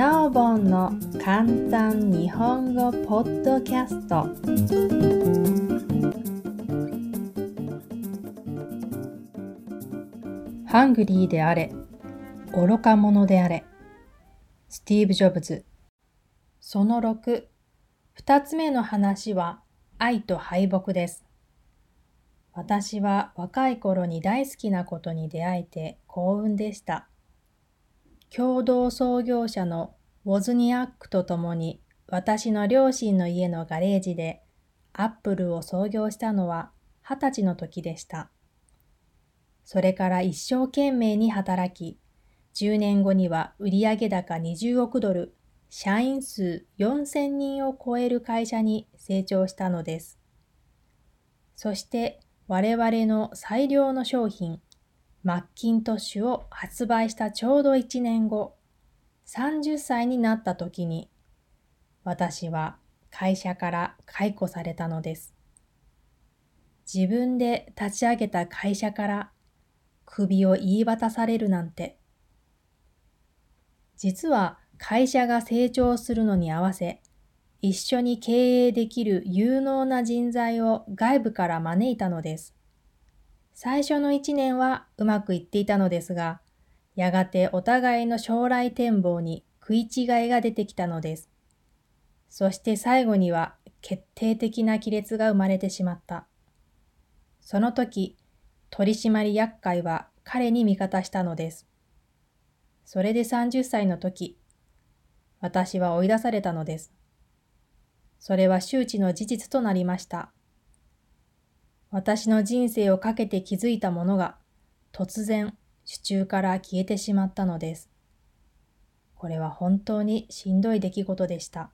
なおぼんの簡単日本語ポッドキャスト。ハングリーであれ愚か者であれ。スティーブ・ジョブズ。その6二つ目の話は愛と敗北です。私は若い頃に大好きなことに出会えて幸運でした。共同創業者のウォズニアックと共に私の両親の家のガレージでアップルを創業したのは二十歳の時でした。それから一生懸命に働き、10年後には売上高20億ドル、社員数4000人を超える会社に成長したのです。そして我々の最良の商品、マッキントッシュを発売したちょうど1年後、30歳になった時に、私は会社から解雇されたのです。自分で立ち上げた会社から首を言い渡されるなんて。実は会社が成長するのに合わせ、一緒に経営できる有能な人材を外部から招いたのです。最初の一年はうまくいっていたのですが、やがてお互いの将来展望に食い違いが出てきたのです。そして最後には決定的な亀裂が生まれてしまった。その時、取締役会は彼に味方したのです。それで30歳の時、私は追い出されたのです。それは周知の事実となりました。私の人生をかけて築いたものが突然手中から消えてしまったのです。これは本当にしんどい出来事でした。